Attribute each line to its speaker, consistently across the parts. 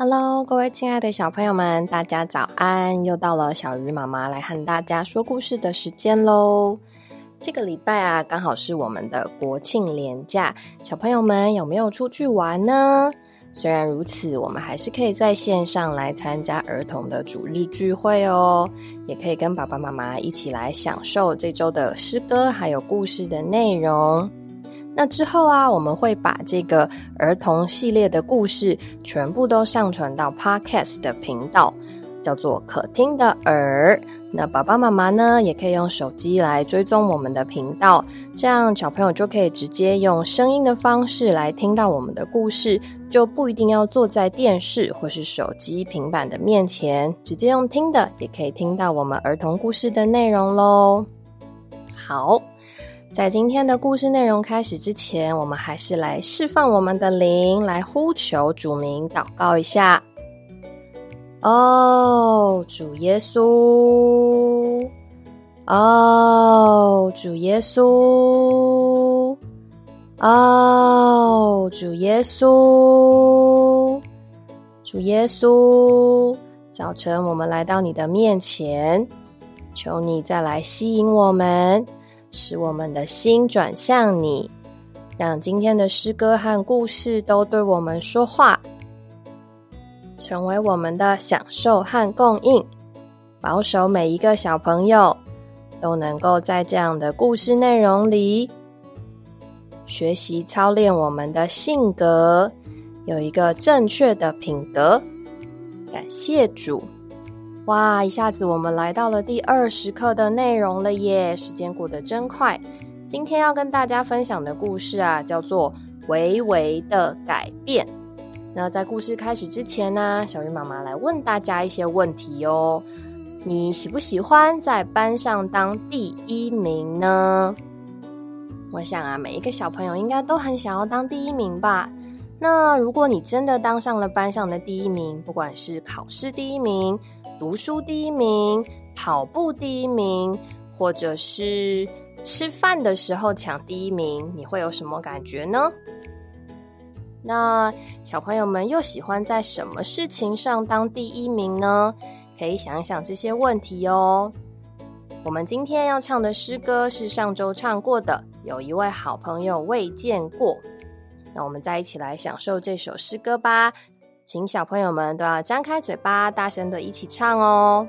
Speaker 1: Hello，各位亲爱的小朋友们，大家早安！又到了小鱼妈妈来和大家说故事的时间喽。这个礼拜啊，刚好是我们的国庆连假，小朋友们有没有出去玩呢？虽然如此，我们还是可以在线上来参加儿童的主日聚会哦，也可以跟爸爸妈妈一起来享受这周的诗歌还有故事的内容。那之后啊，我们会把这个儿童系列的故事全部都上传到 Podcast 的频道，叫做“可听的耳”。那爸爸妈妈呢，也可以用手机来追踪我们的频道，这样小朋友就可以直接用声音的方式来听到我们的故事，就不一定要坐在电视或是手机、平板的面前，直接用听的也可以听到我们儿童故事的内容喽。好。在今天的故事内容开始之前，我们还是来释放我们的灵，来呼求主名，祷告一下。哦，主耶稣！哦，主耶稣！哦，主耶稣！主耶稣！早晨，我们来到你的面前，求你再来吸引我们。使我们的心转向你，让今天的诗歌和故事都对我们说话，成为我们的享受和供应。保守每一个小朋友都能够在这样的故事内容里学习操练我们的性格，有一个正确的品格。感谢主。哇！一下子我们来到了第二十课的内容了耶，时间过得真快。今天要跟大家分享的故事啊，叫做《微微的改变》。那在故事开始之前呢，小鱼妈妈来问大家一些问题哦。你喜不喜欢在班上当第一名呢？我想啊，每一个小朋友应该都很想要当第一名吧。那如果你真的当上了班上的第一名，不管是考试第一名，读书第一名，跑步第一名，或者是吃饭的时候抢第一名，你会有什么感觉呢？那小朋友们又喜欢在什么事情上当第一名呢？可以想一想这些问题哦。我们今天要唱的诗歌是上周唱过的，有一位好朋友未见过。那我们再一起来享受这首诗歌吧。请小朋友们都要张开嘴巴，大声的一起唱哦。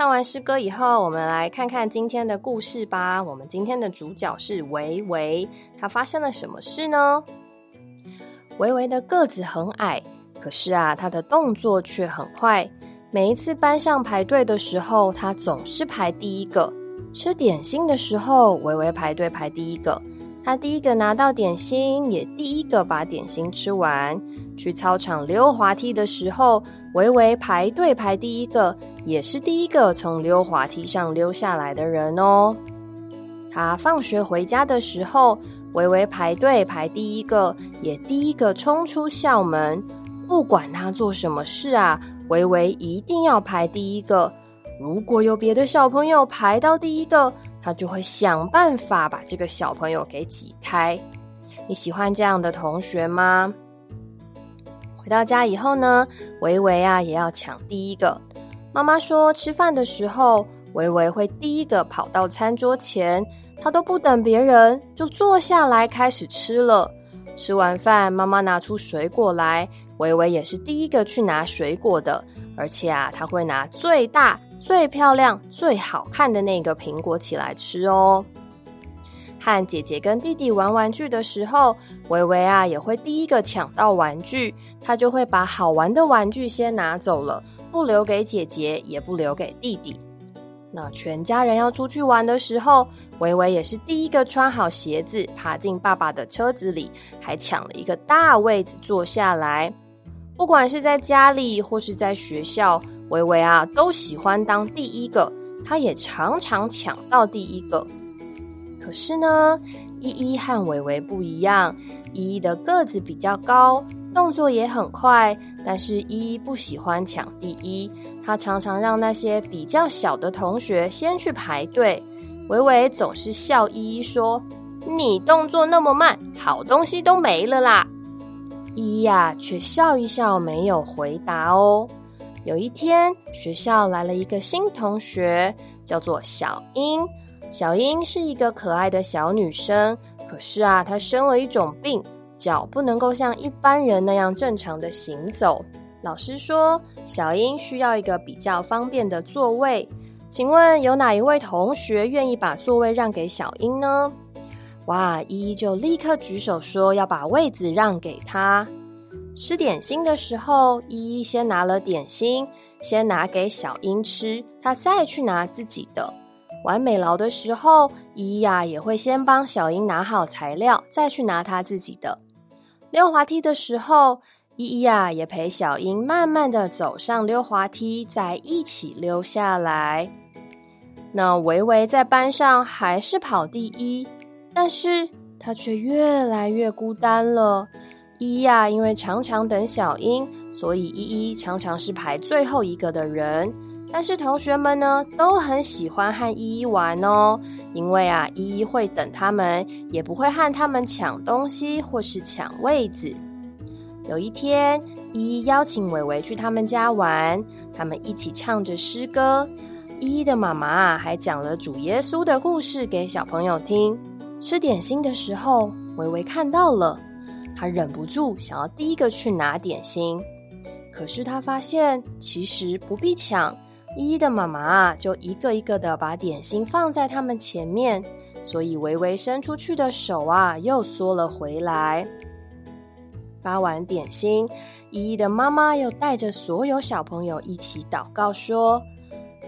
Speaker 1: 唱完诗歌以后，我们来看看今天的故事吧。我们今天的主角是维维，他发生了什么事呢？维维的个子很矮，可是啊，他的动作却很快。每一次班上排队的时候，他总是排第一个。吃点心的时候，维维排队排第一个。他第一个拿到点心，也第一个把点心吃完。去操场溜滑梯的时候，维维排队排第一个，也是第一个从溜滑梯上溜下来的人哦。他放学回家的时候，维维排队排第一个，也第一个冲出校门。不管他做什么事啊，维维一定要排第一个。如果有别的小朋友排到第一个，他就会想办法把这个小朋友给挤开。你喜欢这样的同学吗？回到家以后呢，维维啊也要抢第一个。妈妈说，吃饭的时候，维维会第一个跑到餐桌前，他都不等别人，就坐下来开始吃了。吃完饭，妈妈拿出水果来，维维也是第一个去拿水果的，而且啊，他会拿最大、最漂亮、最好看的那个苹果起来吃哦。和姐姐跟弟弟玩玩具的时候，维维啊也会第一个抢到玩具，他就会把好玩的玩具先拿走了，不留给姐姐，也不留给弟弟。那全家人要出去玩的时候，维维也是第一个穿好鞋子，爬进爸爸的车子里，还抢了一个大位子坐下来。不管是在家里或是在学校，维维啊都喜欢当第一个，他也常常抢到第一个。可是呢，依依和伟伟不一样。依依的个子比较高，动作也很快，但是依依不喜欢抢第一。他常常让那些比较小的同学先去排队。伟伟总是笑依依说：“你动作那么慢，好东西都没了啦。”依依呀，却笑一笑，没有回答哦。有一天，学校来了一个新同学，叫做小英。小英是一个可爱的小女生，可是啊，她生了一种病，脚不能够像一般人那样正常的行走。老师说，小英需要一个比较方便的座位。请问有哪一位同学愿意把座位让给小英呢？哇，依依就立刻举手说要把位子让给她。吃点心的时候，依依先拿了点心，先拿给小英吃，她再去拿自己的。玩美劳的时候，依依呀也会先帮小英拿好材料，再去拿她自己的。溜滑梯的时候，依依呀也陪小英慢慢的走上溜滑梯，再一起溜下来。那维维在班上还是跑第一，但是他却越来越孤单了。依依呀，因为常常等小英，所以依依常常是排最后一个的人。但是同学们呢都很喜欢和依依玩哦，因为啊依依会等他们，也不会和他们抢东西或是抢位子。有一天，依依邀请伟伟去他们家玩，他们一起唱着诗歌。依依的妈妈啊还讲了主耶稣的故事给小朋友听。吃点心的时候，伟伟看到了，他忍不住想要第一个去拿点心，可是他发现其实不必抢。依依的妈妈，就一个一个的把点心放在他们前面，所以微微伸出去的手啊，又缩了回来。发完点心，依依的妈妈又带着所有小朋友一起祷告说：“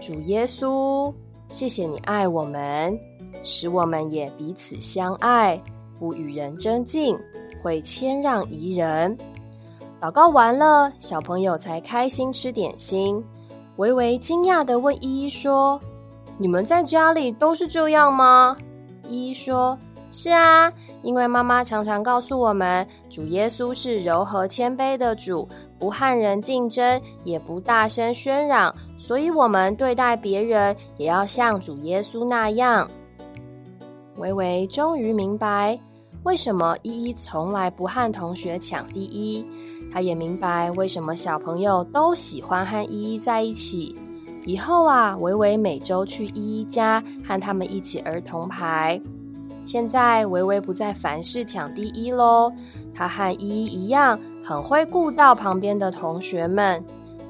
Speaker 1: 主耶稣，谢谢你爱我们，使我们也彼此相爱，不与人争竞，会谦让宜人。”祷告完了，小朋友才开心吃点心。微微惊讶的问依依说：“你们在家里都是这样吗？”依依说：“是啊，因为妈妈常常告诉我们，主耶稣是柔和谦卑的主，不和人竞争，也不大声喧嚷，所以我们对待别人也要像主耶稣那样。”微微终于明白，为什么依依从来不和同学抢第一。他也明白为什么小朋友都喜欢和依依在一起。以后啊，维维每周去依依家和他们一起儿童牌。现在维维不再凡事抢第一喽，他和依依一样，很会顾到旁边的同学们。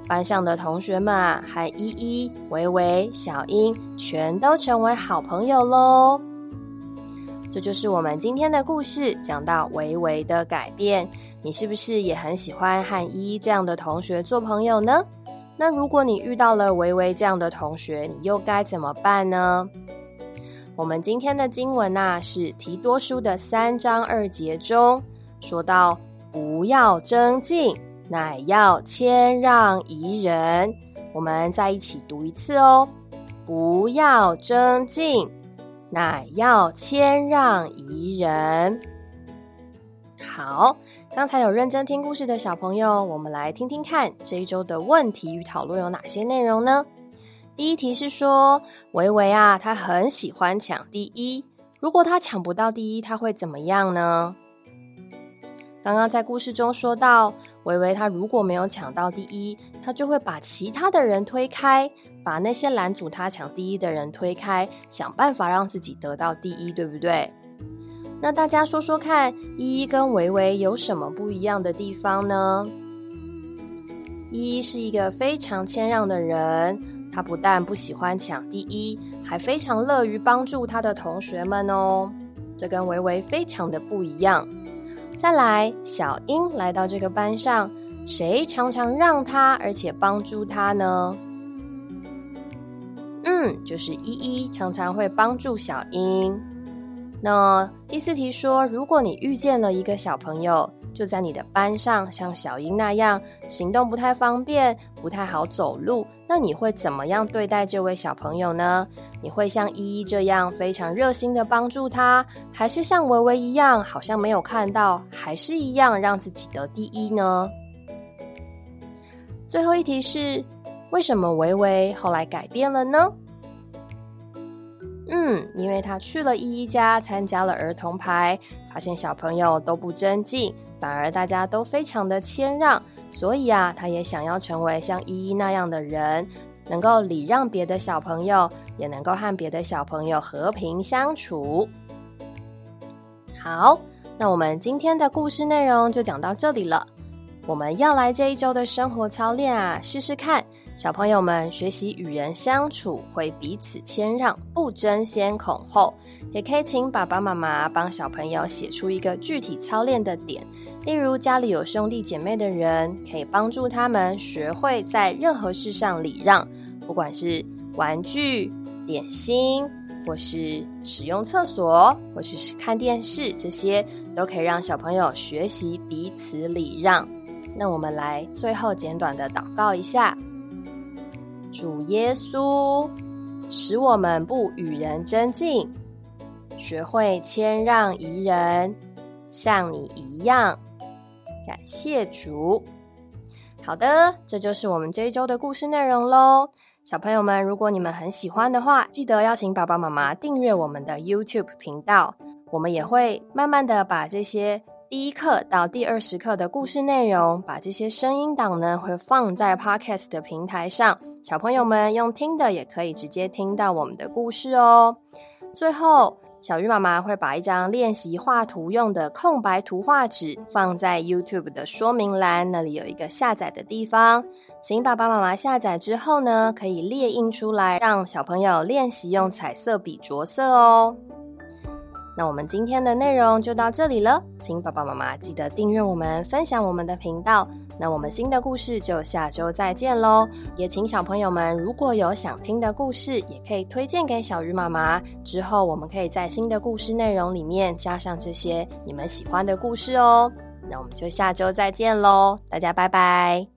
Speaker 1: 班上的同学们啊，和依依、维维、小英全都成为好朋友喽。这就是我们今天的故事，讲到维维的改变。你是不是也很喜欢和依依这样的同学做朋友呢？那如果你遇到了维维这样的同学，你又该怎么办呢？我们今天的经文呐，是提多书的三章二节中说到：“不要争竞，乃要谦让宜人。”我们再一起读一次哦：“不要争竞，乃要谦让宜人。”好。刚才有认真听故事的小朋友，我们来听听看这一周的问题与讨论有哪些内容呢？第一题是说，维维啊，他很喜欢抢第一，如果他抢不到第一，他会怎么样呢？刚刚在故事中说到，维维他如果没有抢到第一，他就会把其他的人推开，把那些拦阻他抢第一的人推开，想办法让自己得到第一，对不对？那大家说说看，依依跟维维有什么不一样的地方呢？依依是一个非常谦让的人，他不但不喜欢抢第一，还非常乐于帮助他的同学们哦。这跟维维非常的不一样。再来，小英来到这个班上，谁常常让他而且帮助他呢？嗯，就是依依常常会帮助小英。那第四题说，如果你遇见了一个小朋友，就在你的班上，像小英那样行动不太方便，不太好走路，那你会怎么样对待这位小朋友呢？你会像依依这样非常热心的帮助他，还是像维维一样，好像没有看到，还是一样让自己得第一呢？最后一题是，为什么维维后来改变了呢？嗯，因为他去了依依家，参加了儿童牌，发现小朋友都不争竞，反而大家都非常的谦让，所以啊，他也想要成为像依依那样的人。能够礼让别的小朋友，也能够和别的小朋友和平相处。好，那我们今天的故事内容就讲到这里了。我们要来这一周的生活操练啊，试试看，小朋友们学习与人相处会彼此谦让，不争先恐后。也可以请爸爸妈妈帮小朋友写出一个具体操练的点，例如家里有兄弟姐妹的人，可以帮助他们学会在任何事上礼让。不管是玩具、点心，或是使用厕所，或者是看电视，这些都可以让小朋友学习彼此礼让。那我们来最后简短的祷告一下：主耶稣，使我们不与人争竞，学会谦让宜人，像你一样。感谢主。好的，这就是我们这一周的故事内容喽。小朋友们，如果你们很喜欢的话，记得邀请爸爸妈妈订阅我们的 YouTube 频道。我们也会慢慢的把这些第一课到第二十课的故事内容，把这些声音档呢，会放在 Podcast 的平台上。小朋友们用听的也可以直接听到我们的故事哦。最后。小鱼妈妈会把一张练习画图用的空白图画纸放在 YouTube 的说明栏，那里有一个下载的地方，请爸爸妈妈下载之后呢，可以列印出来，让小朋友练习用彩色笔着色哦。那我们今天的内容就到这里了，请爸爸妈妈记得订阅我们，分享我们的频道。那我们新的故事就下周再见喽！也请小朋友们如果有想听的故事，也可以推荐给小鱼妈妈。之后我们可以在新的故事内容里面加上这些你们喜欢的故事哦。那我们就下周再见喽，大家拜拜。